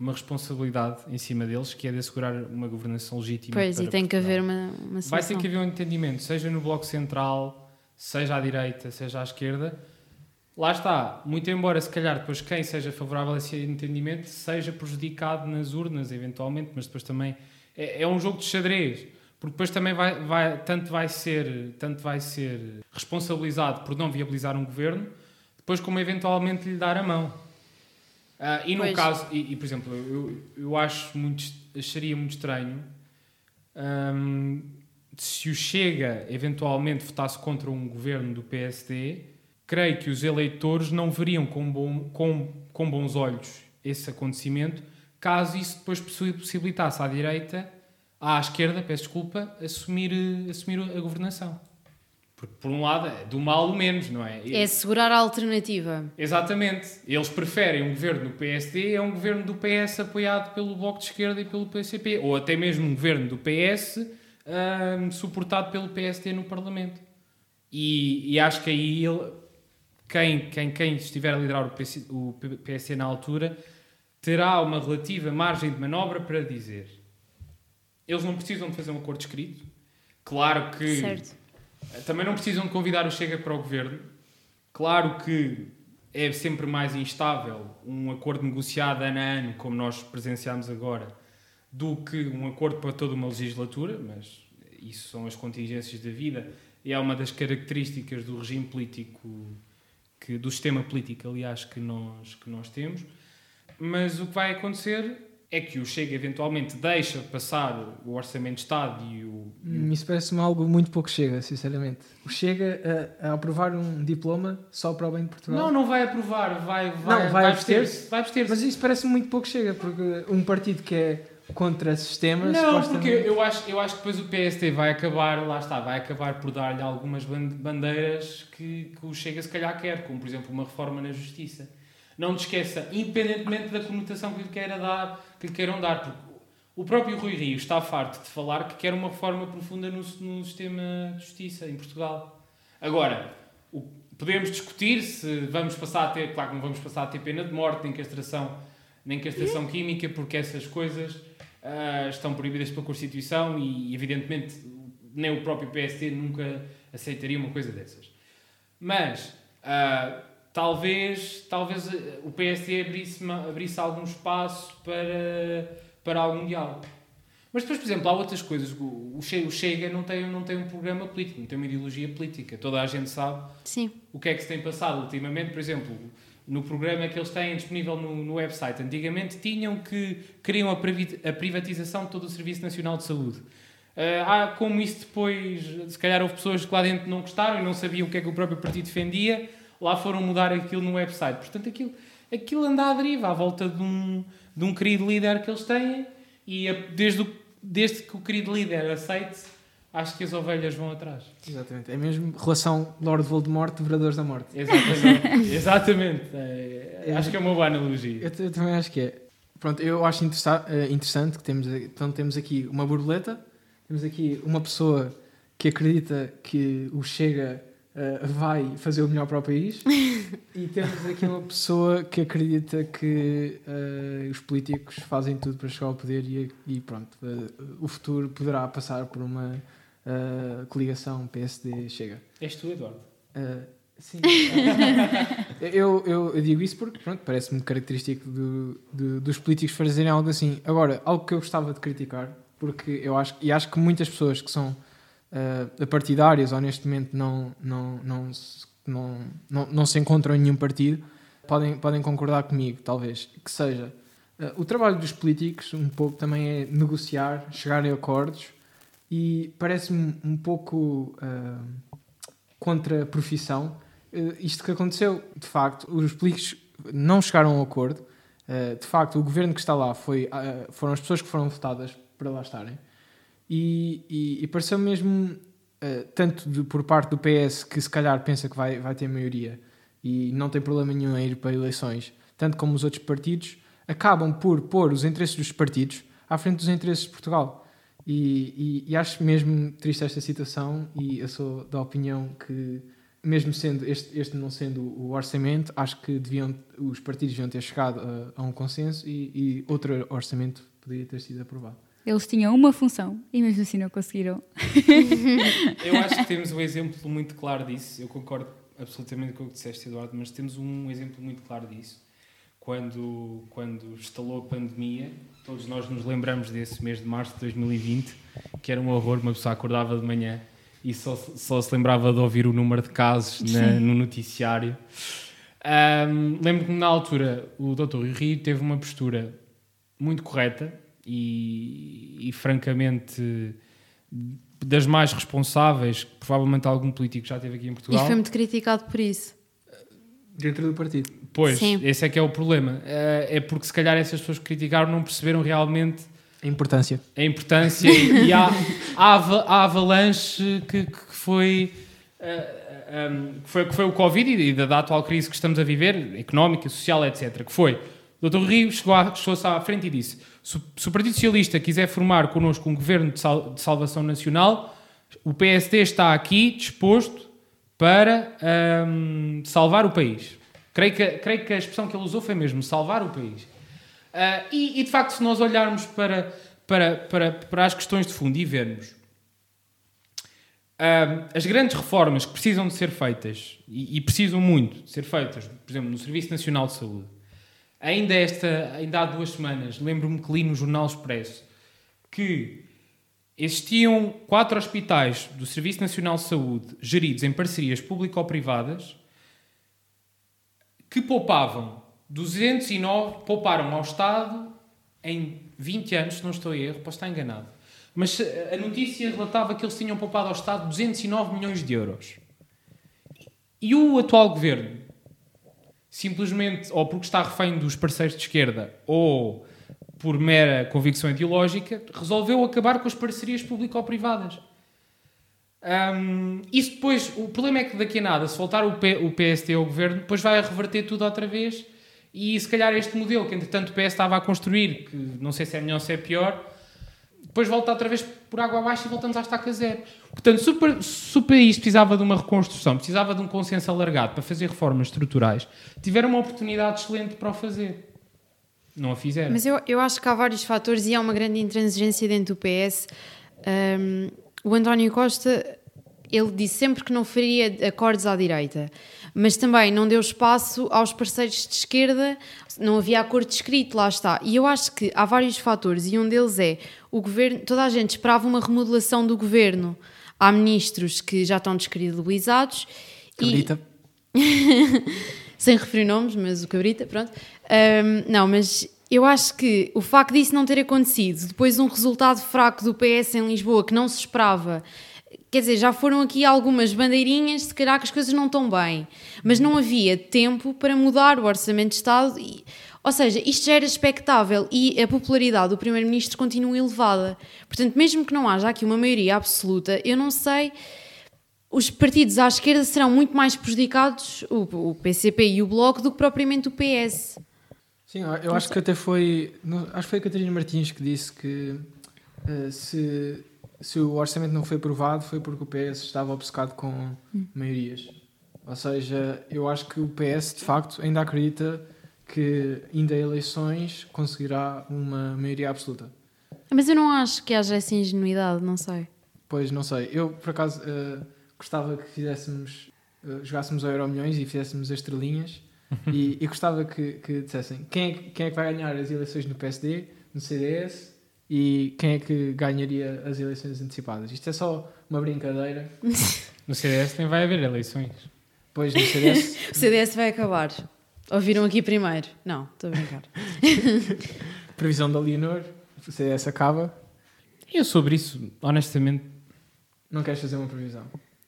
uma responsabilidade em cima deles, que é de assegurar uma governação legítima. Pois, e tem que Portugal. haver uma, uma Vai ter que haver um entendimento, seja no Bloco Central, seja à direita, seja à esquerda. Lá está, muito embora se calhar depois quem seja favorável a esse entendimento seja prejudicado nas urnas, eventualmente, mas depois também é, é um jogo de xadrez, porque depois também vai, vai- tanto, vai ser, tanto vai ser responsabilizado por não viabilizar um governo, depois como eventualmente lhe dar a mão. Ah, e no Pois. caso, e, e, por exemplo, eu, eu acho muito, acharia muito estranho hum, se o Chega eventualmente votasse contra um governo do PSD, creio que os eleitores não veriam com, bom, com, com bons olhos esse acontecimento, caso isso depois possi- possibilitasse à direita, à esquerda, peço desculpa, assumir, assumir a governação. Porque, por um lado, é do mal o menos, não é? É segurar a alternativa. Exatamente. Eles preferem um governo do PSD a um governo do PS apoiado pelo Bloco de Esquerda e pelo PCP. Ou até mesmo um governo do PS ahm, suportado pelo PSD no Parlamento. E, e acho que aí ele, quem, quem, quem estiver a liderar o, PC, o PSD na altura terá uma relativa margem de manobra para dizer eles não precisam de fazer um acordo escrito. Claro que Certo. Também não precisam de convidar o Chega para o governo. Claro que é sempre mais instável um acordo negociado ano a ano, como nós presenciamos agora, do que um acordo para toda uma legislatura, mas isso são as contingências da vida e é uma das características do regime político, que, do sistema político, aliás, que nós, que nós temos. Mas o que vai acontecer é que o Chega eventualmente deixa passar o Orçamento de Estado e o. Hum, Isso parece-me algo muito pouco chega, sinceramente. O Chega a, a aprovar um diploma só para o bem de Portugal. Não, não vai aprovar, vai, vai, Não, vai abster-se. Vai abster-se. Mas isso parece-me muito pouco chega, porque um partido que é contra sistemas. Não, porque eu acho, eu acho que depois o PSD vai acabar, lá está, vai acabar por dar-lhe algumas ban- bandeiras que, que o Chega se calhar quer, como por exemplo uma reforma na justiça. Não te esqueça, independentemente da conotação que lhe, queira dar, que queiram dar, porque o próprio Rui Rio está farto de falar que quer uma reforma profunda no, no sistema de justiça em Portugal. Agora, o- podemos discutir se vamos passar a ter, claro que não vamos passar a ter pena de morte, nem castração, nem castração química, porque essas coisas ah, estão proibidas pela Constituição e, evidentemente, nem o próprio PSD nunca aceitaria uma coisa dessas. Mas, ah, talvez, talvez eh, o PSD abrisse, abrisse algum espaço para, para algum diálogo. Mas depois, por exemplo, há outras coisas. O o Che- o Chega não tem, não tem um programa político, não tem uma ideologia política. Toda a gente sabe Sim. o que é que se tem passado ultimamente, por exemplo, no programa que eles têm disponível no, no website. Antigamente tinham que queriam a, privatização de todo o Serviço Nacional de Saúde. Ah, há como isso depois, se calhar houve pessoas que lá dentro não gostaram e não sabiam o que é que o próprio partido defendia, lá foram mudar aquilo no website. Portanto, aquilo, aquilo anda à deriva, à volta de um, de um querido líder que eles têm e a- desde, o- desde que o querido líder aceite, acho que as ovelhas vão atrás. Exatamente. É mesmo relação Lord Voldemort, Devoradores da Morte. Exatamente. Exatamente. É, acho que é uma boa analogia. Eu, eu também acho que é. Pronto, eu acho eh, interessante que temos, então temos aqui uma borboleta, temos aqui uma pessoa que acredita que o Chega eh, vai fazer o melhor para o país e temos aqui uma pessoa que acredita que eh, os políticos fazem tudo para chegar ao poder e, e pronto, eh, o futuro poderá passar por uma coligação PSD-Chega. És tu, Eduardo. Uh, sim. eu, eu, eu digo isso porque pronto, parece-me característico do, do- dos políticos fazerem algo assim. Agora, algo que eu gostava de criticar, porque eu acho, e acho que muitas pessoas que são uh, partidárias ou neste momento não, não, não, não, não, não se encontram em nenhum partido, podem, podem concordar comigo, talvez, que seja. uh, o trabalho dos políticos, um pouco, também é negociar, chegar a acordos, e parece-me um pouco uh, contra a profissão. Uh, isto que aconteceu, de facto, os políticos não chegaram a um acordo. De facto, o governo que está lá foi, foram as pessoas que foram votadas para lá estarem. E, e, e pareceu mesmo, uh, tanto de- por parte do PS, que se calhar pensa que vai, vai ter maioria e não tem problema nenhum em ir para eleições, tanto como os outros partidos, acabam por pôr os interesses dos partidos à frente dos interesses de Portugal. E, e- e acho mesmo triste esta situação e eu sou da opinião que mesmo sendo este, este não sendo o orçamento, acho que deviam, os partidos deviam ter chegado a, a um consenso e, e outro orçamento poderia ter sido aprovado. Eles tinham uma função e mesmo assim não conseguiram. Eu acho que temos um exemplo muito claro disso. Eu concordo absolutamente com o que disseste, Eduardo, mas temos um exemplo muito claro disso. Quando, quando instalou a pandemia, todos nós nos lembramos desse mês de março de 2020, que era um horror, uma pessoa acordava de manhã e só, só se lembrava de ouvir o número de casos na- no noticiário. Ahm, Lembro-me que na altura o Dr. Rio teve uma postura muito correta e, e francamente das mais responsáveis, que provavelmente algum político já teve aqui em E Portugal. foi muito criticado por isso. Dentro do partido. Pois, Sim. esse é que é o problema. Eh, É porque se calhar essas pessoas que criticaram não perceberam realmente A importância. a importância e a, a, a avalanche que, que foi, eh, um, que foi que foi o Covid e da, da atual crise que estamos a viver, económica, social, etc. Que foi, o Dr. Rio chegou à- chegou-se à frente e disse se, o- Partido Socialista quiser formar connosco um governo de, sal- de salvação nacional, o PSD está aqui disposto para hum, salvar o país. Creio que, creio que a expressão que ele usou foi mesmo salvar o país. Ah, e, e, de facto, se nós olharmos para, para, para, para as questões de fundo e vermos ah, as grandes reformas que precisam de ser feitas e, e precisam muito de ser feitas, por exemplo, no Serviço Nacional de Saúde, ainda, esta, ainda há duas semanas, lembro-me que li no Jornal Expresso que existiam quatro hospitais do Serviço Nacional de Saúde geridos em parcerias público-privadas que poupavam 209, pouparam ao Estado em 20 anos, se não estou em erro, posso estar enganado, mas a notícia relatava que eles tinham poupado ao Estado 209 milhões de euros. E o atual governo, simplesmente, ou porque está refém dos parceiros de esquerda, ou por mera convicção ideológica, resolveu acabar com as parcerias público-privadas. Um, isso depois, o problema é que daqui a nada, se voltar o, P, o PST ao governo, depois vai reverter tudo outra vez e se calhar este modelo que entretanto o PS estava a construir, que não sei se é melhor ou se é pior, depois volta outra vez por água abaixo e voltamos à estaca zero. Portanto, se o país precisava de uma reconstrução, precisava de um consenso alargado para fazer reformas estruturais, tiveram uma oportunidade excelente para o fazer. Não a fizeram. Mas eu, eu acho que há vários fatores e há uma grande intransigência dentro do PS. Um, o António Costa, ele disse sempre que não faria acordos à direita, mas também não deu espaço aos parceiros de esquerda, não havia acordo escrito, lá está. E eu acho que há vários fatores e um deles é o governo, toda a gente esperava uma remodelação do governo. Há ministros que já estão descredibilizados. Cabrita. E... Sem referir nomes, mas o Cabrita, pronto. Um, não, mas eu acho que o facto disso não ter acontecido, depois um resultado fraco do PS em Lisboa que não se esperava, quer dizer, já foram aqui algumas bandeirinhas, se calhar que as coisas não estão bem, mas não havia tempo para mudar o orçamento de Estado. E, ou seja, isto já era expectável e a popularidade do Primeiro-Ministro continua elevada. Portanto, mesmo que não haja aqui uma maioria absoluta, eu não sei. Os partidos à esquerda serão muito mais prejudicados, o, PCP e o Bloco, do que propriamente o PS. Sim, eu acho que até foi. Acho que foi a Catarina Martins que disse que uh, se, se o orçamento não foi aprovado foi porque o PS estava obcecado com hum. maiorias. Ou seja, eu acho que o PS de facto ainda acredita que ainda em eleições conseguirá uma maioria absoluta. Mas eu não acho que haja essa ingenuidade, não sei. Pois, não sei. Eu, por acaso, uh, gostava que fizéssemos, uh, jogássemos ao Euro Milhões e fizéssemos as estrelinhas e, e, gostava que, que dissessem quem é, quem é que vai ganhar as eleições no PSD, no CDS e quem é que ganharia as eleições antecipadas. Isto é só uma brincadeira. no CDS nem vai haver eleições. Pois, no CDS... o CDS vai acabar. Ouviram aqui primeiro? Não, estou a brincar. Previsão da Leonor, o CDS acaba. Eu sobre isso, honestamente... Não queres fazer uma previsão?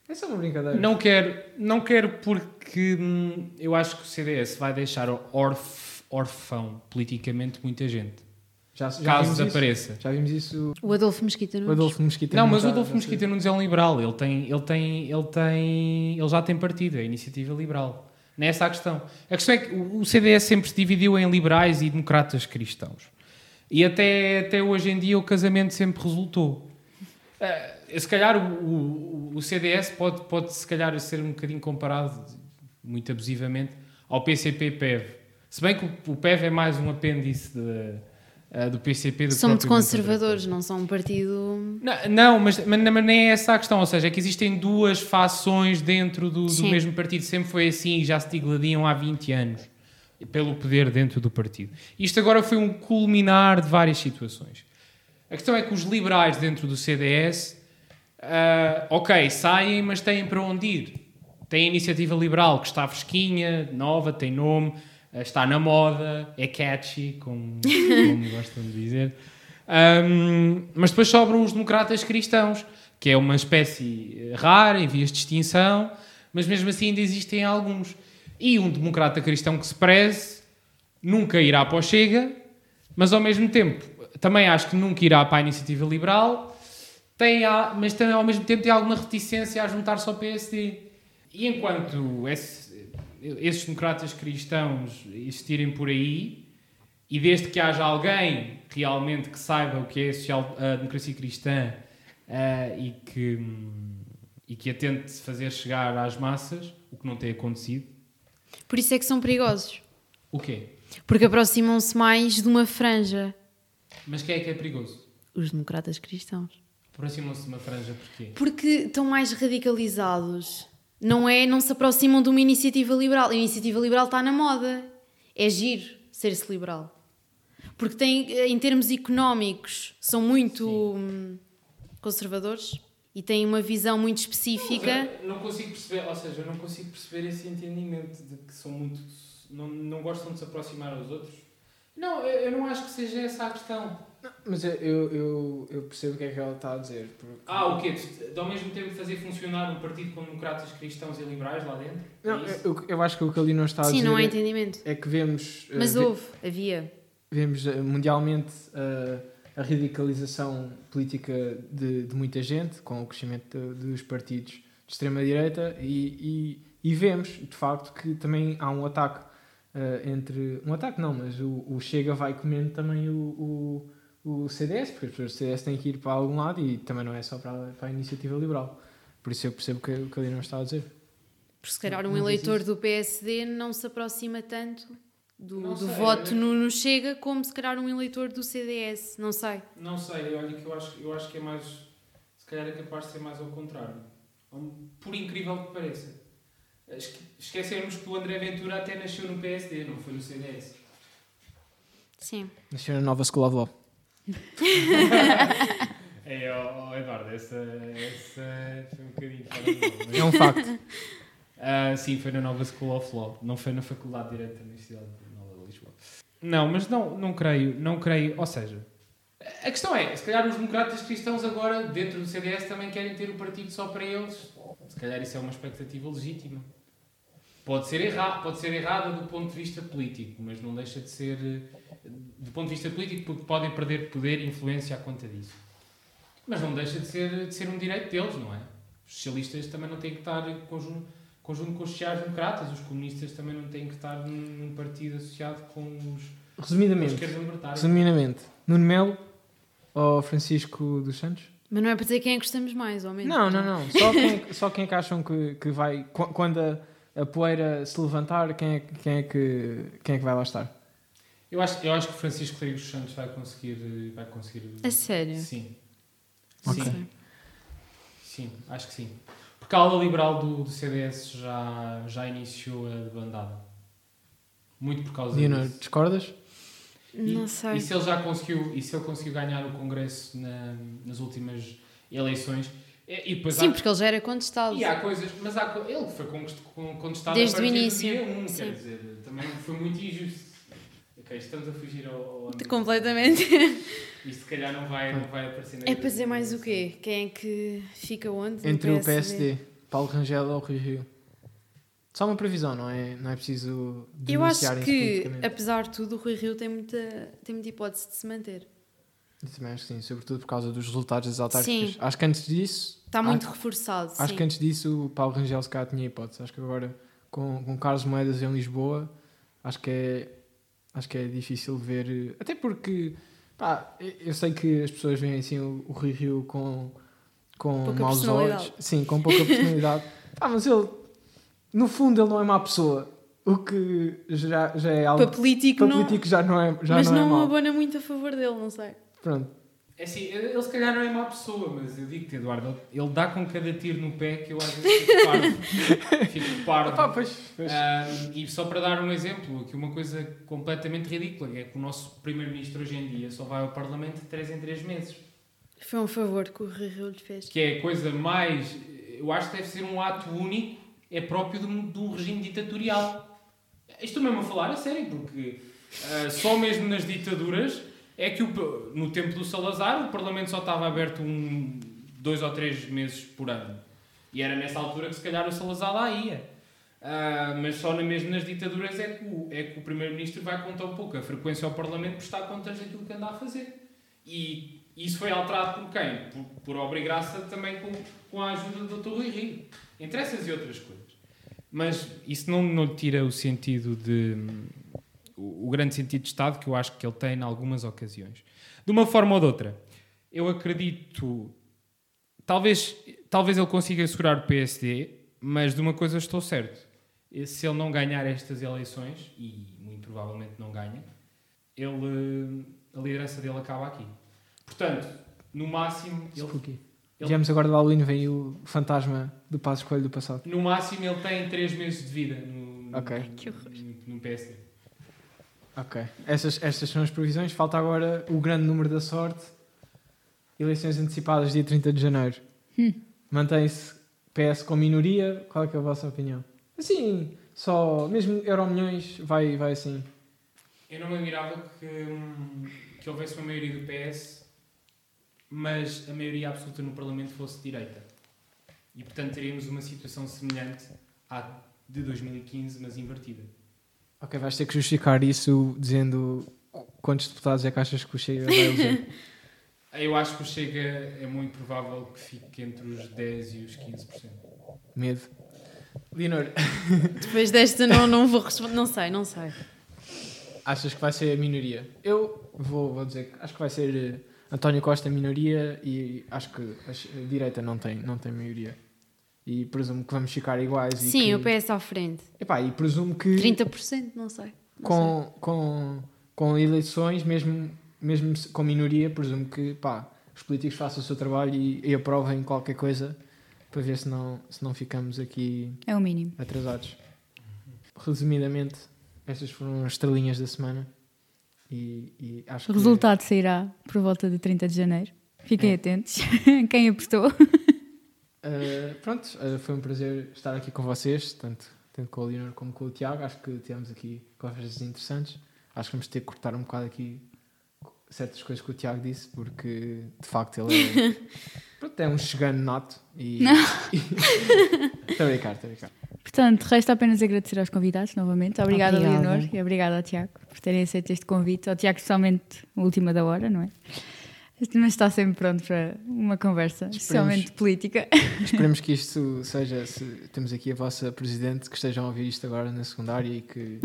É só uma brincadeira. Não quero, não quero porque hum, eu acho que o CDS vai deixar orf, orfão politicamente muita gente. Já, já caso desapareça. Já vimos isso. O Adolfo Mesquita Nunes. O Adolfo Mesquita não, mas o Adolfo Mesquita Nunes é um liberal. Ele tem, ele tem, ele tem, ele já tem partido, é a iniciativa liberal. Não é essa a questão. A questão é que o CDS sempre se dividiu em liberais e democratas cristãos. E até, até hoje em dia o casamento sempre resultou. Uh, se calhar o, o, o, CDS pode, pode se calhar ser um bocadinho comparado, muito abusivamente, ao PCP-PEV. Se bem que o, o PEV é mais um apêndice de, uh, do PCP. Do são muito conservadores, não são um partido... Não, não mas, mas, nem é essa a questão. Ou seja, é que existem duas fações dentro do, do mesmo partido. Sempre foi assim e já se digladiam há 20 anos pelo poder dentro do partido. Isto agora foi um culminar de várias situações. A questão é que os liberais dentro do CDS uh, ok, saem, mas têm para onde ir. Tem a iniciativa liberal que está fresquinha, nova, tem nome, está na moda, é catchy, como, como gostam de dizer. Um, mas depois sobram os democratas cristãos, que é uma espécie rara, em vias de extinção, mas mesmo assim ainda existem alguns. E um democrata cristão que se preze nunca irá para o Chega, mas ao mesmo tempo também acho que nunca irá para a iniciativa liberal tem, mas também ao mesmo tempo tem alguma reticência a juntar-se ao PSD. E enquanto esse, esses democratas cristãos existirem por aí, e desde que haja alguém realmente que saiba o que é social, a democracia cristã uh, e, que, e que a tente fazer chegar às massas, o que não tem acontecido. Por isso é que são perigosos. O quê? Porque aproximam-se mais de uma franja. Mas quem é que é perigoso? Os democratas cristãos. Aproximam-se de uma franja porquê? Porque estão mais radicalizados. Não é, não se aproximam de uma iniciativa liberal. A iniciativa liberal está na moda. É giro ser-se liberal. Porque tem, em termos económicos, são muito hum, conservadores e têm uma visão muito específica. Não, não consigo perceber, ou seja, eu não consigo perceber esse entendimento de que são muito. Não, não gostam de se aproximar aos outros. Não, eu, eu não acho que seja essa a questão. Mas eu, eu, eu, eu percebo o que é que ela está a dizer. porque- Ah, o quê? De ao mesmo tempo fazer funcionar um partido com democratas, cristãos e liberais lá dentro? Não, É eu, eu acho que o que ali não está a Sim, dizer não há é- entendimento. é que vemos, eh, Mas ve- houve, havia. vemos eh, mundialmente eh, a radicalização política de, de muita gente, com o crescimento de- dos partidos de extrema-direita, e, e, e vemos, de facto, que também há um ataque eh, entre. Um ataque não, mas o, o Chega vai comendo também o, o, o CDS, porque as pessoas do CDS têm que ir para algum lado e também não é só para, para a iniciativa liberal. Por isso eu percebo o que, o que ali não está a dizer. Porque se calhar um eleitor do PSD não se aproxima tanto do, do sei, voto é- no, no Chega como se calhar um eleitor do CDS. Não sei. Não sei, olha que eu acho, eu acho que é mais. Se calhar é capaz de ser mais ao contrário. Por incrível que pareça. Esque- Esquecermos que o André Ventura até nasceu no PSD, não foi no CDS. Sim. Nasceu na nova School of Law. É, ó, ó, Eduardo, essa, essa foi um bocadinho fora de mão, mas- É um facto. Ah, sim, foi na Nova School of Law, não foi na Faculdade de Direito da Universidade Nova de Lisboa. Não, mas não, não creio, não creio, ou seja, a questão é, se calhar os democratas cristãos agora, dentro do CDS, também querem ter o partido só para eles. Se calhar isso é uma expectativa legítima. Pode ser, erra pode ser errada do ponto de vista político, mas não deixa de ser eh, do ponto de vista político porque podem perder poder e influência à conta disso. Mas não deixa de ser, de ser um direito deles, não é? Os socialistas também não têm que estar em conjunto, conjunto com os sociais-democratas, os comunistas também não têm que estar num, num partido associado com os, com os Resumidamente, resumidamente, Nuno Melo ou Francisco dos Santos? Mas não é para dizer quem é que gostamos mais, ou menos. Não, não, não. Só quem, é que- só quem é que acham que, que vai. qu- Quando a, a poeira se levantar, quem é, que- quem, é que, quem é que vai lá estar? Eu acho, eu acho que Francisco Rodrigues Santos vai conseguir. Vai conseguir A sério? Sim. Ok. Sim. Sim, acho que sim. Porque a ala liberal do, do CDS já, já iniciou a debandada. Muito por causa Leonor, disso. discordas? Não E- sei. E se ele já conseguiu, e se ele conseguiu ganhar o Congresso na- nas últimas eleições? E, e depois Sim, há, porque ele já era contestado. e há coisas, mas há, ele foi contestado Desde o início, do dia 1, sim. quer dizer, também foi muito injusto. Ok, estamos a fugir ao, ao. Completamente. Isto se calhar não vai, não vai aparecer na É para dizer mais o quê? Quem é que fica onde? Entre o PSD, Paulo Rangel ou o Rui Rio? Só uma previsão, não é, não é preciso Eu acho que, apesar de tudo, o Rui Rio tem muita, tem muita hipótese de se manter. Também acho que sim, sobretudo por causa dos resultados das autárquicas. Sim. Acho que antes disso. Está acho- muito reforçado. Acho sim. que antes disso o Paulo Rangel se calhar tinha hipótese. Acho que agora com, com Carlos Moedas em Lisboa, acho que é, acho que é difícil ver. Até porque pá, eu- sei que as pessoas veem assim o, o Rui Rio com, com Pouca maus olhos. Sim, com pouca personalidade. Pá, mas ele, no fundo, ele não é má pessoa. O que já, já é algo. Para político, para não, político já não é, já mas não, não, é abona muito a favor dele, não sei. Pronto. É assim, ele se calhar não é má pessoa, mas eu digo-te, Eduardo, ele- dá com cada tiro no pé que eu às vezes fico parvo. fico parvo. Pá, pois, pois. E só para dar um exemplo, aqui uma coisa completamente ridícula, é que o nosso primeiro-ministro hoje em dia só vai ao Parlamento de 3 em 3 meses. Foi um favor que o Rui Rio lhe fez. Que é a coisa mais. Eu acho que deve ser um ato único, é próprio de um, de um regime ditatorial. Estou mesmo a falar a sério, porque ah, só mesmo nas ditaduras é que o- no tempo do Salazar o Parlamento só estava aberto um, dois ou três meses por ano. E era nessa altura que se calhar o Salazar lá ia. Ah, mas só na, mesmo nas ditaduras é que o, é o Primeiro-Ministro vai contar um pouco a frequência ao Parlamento prestar contas daquilo que anda a fazer. E isso foi alterado por quem? Por, por obra e graça também com, com a ajuda do Dr. Rui Rio. Entre essas e outras coisas. Mas isso não, não tira o sentido de. O, o grande sentido de Estado que eu acho que ele tem em algumas ocasiões. De uma forma ou de outra, eu acredito. Talvez, talvez ele consiga segurar o PSD, mas de uma coisa estou certo. Se ele não ganhar estas eleições, e muito provavelmente não ganha, ele, a liderança dele acaba aqui. Portanto, no máximo, ele, ele- Viemos agora de Halloween, vem o fantasma do Passo Escolho do passado. no máximo ele tem 3 meses de vida no, no, Ok. Que horror. no, no PSD. Ok. Estas, estas são as previsões. Falta agora o grande número da sorte. Eleições antecipadas dia 30 de janeiro. Mantém-se PS com minoria. Qual é, que é a vossa opinião? Assim, só. Mesmo Euro Milhões vai, vai assim. Eu não me admirava que, hum, que houvesse uma maioria do PS, mas a maioria absoluta no Parlamento fosse de direita. E, portanto, teríamos uma situação semelhante à de 2015, mas invertida. Ok, vais ter que justificar isso dizendo quantos deputados é que achas que o Chega vai eleger. Eu acho que o Chega é muito provável que fique entre os 10% e os 15%. Medo. Leonor, Depois desta não, não vou responder. Não sei, não sei. achas que vai ser a minoria? Eu vou, vou dizer que acho que vai ser eh, António Costa a minoria e acho que a direita não tem, não tem maioria. E presumo que vamos ficar iguais. E Sim, que, o PS à frente. Epá, e presumo que 30%, não sei. Não com, com, com eleições, mesmo, mesmo com minoria, presumo que pá, os políticos façam o seu trabalho e, e aprovem qualquer coisa para ver se não, se não ficamos aqui É o mínimo. atrasados. Resumidamente, estas foram as estrelinhas da semana e, e acho O que resultado sairá por volta de 30 de janeiro. Fiquem É. atentos. Quem apostou? Uh, pronto, uh, foi um prazer estar aqui com vocês, tanto, tanto com a Leonor como com o Tiago. Acho que tivemos aqui conversas interessantes. Acho que vamos ter que cortar um bocado aqui certas coisas que o Tiago disse, porque de facto ele é, pronto, é um chegano nato e. Estou a brincar, estou a brincar. Portanto, resta apenas agradecer aos convidados novamente. Obrigada, Obrigada. Leonor, e obrigada ao Tiago por terem aceito este convite. Ao Tiago, especialmente a última da hora, não é? Mas está sempre pronto para uma conversa, especialmente política. Esperemos que isto seja. Se temos aqui a vossa presidente que estejam a ouvir isto agora na secundária e que,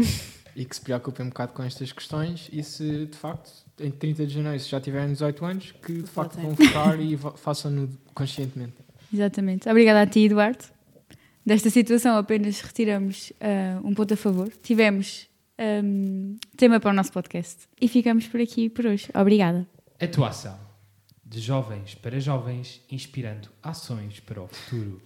e que se preocupem um bocado com estas questões. E se de facto, em 30 de janeiro, se já tiverem 18 anos, que de facto vão votar e façam-no conscientemente. Exatamente. Obrigada a ti, Eduardo. Desta situação apenas retiramos ah, um ponto a favor. Tivemos ahm, tema para o nosso podcast. E ficamos por aqui por hoje. Obrigada. Atuação de jovens para jovens, inspirando ações para o futuro.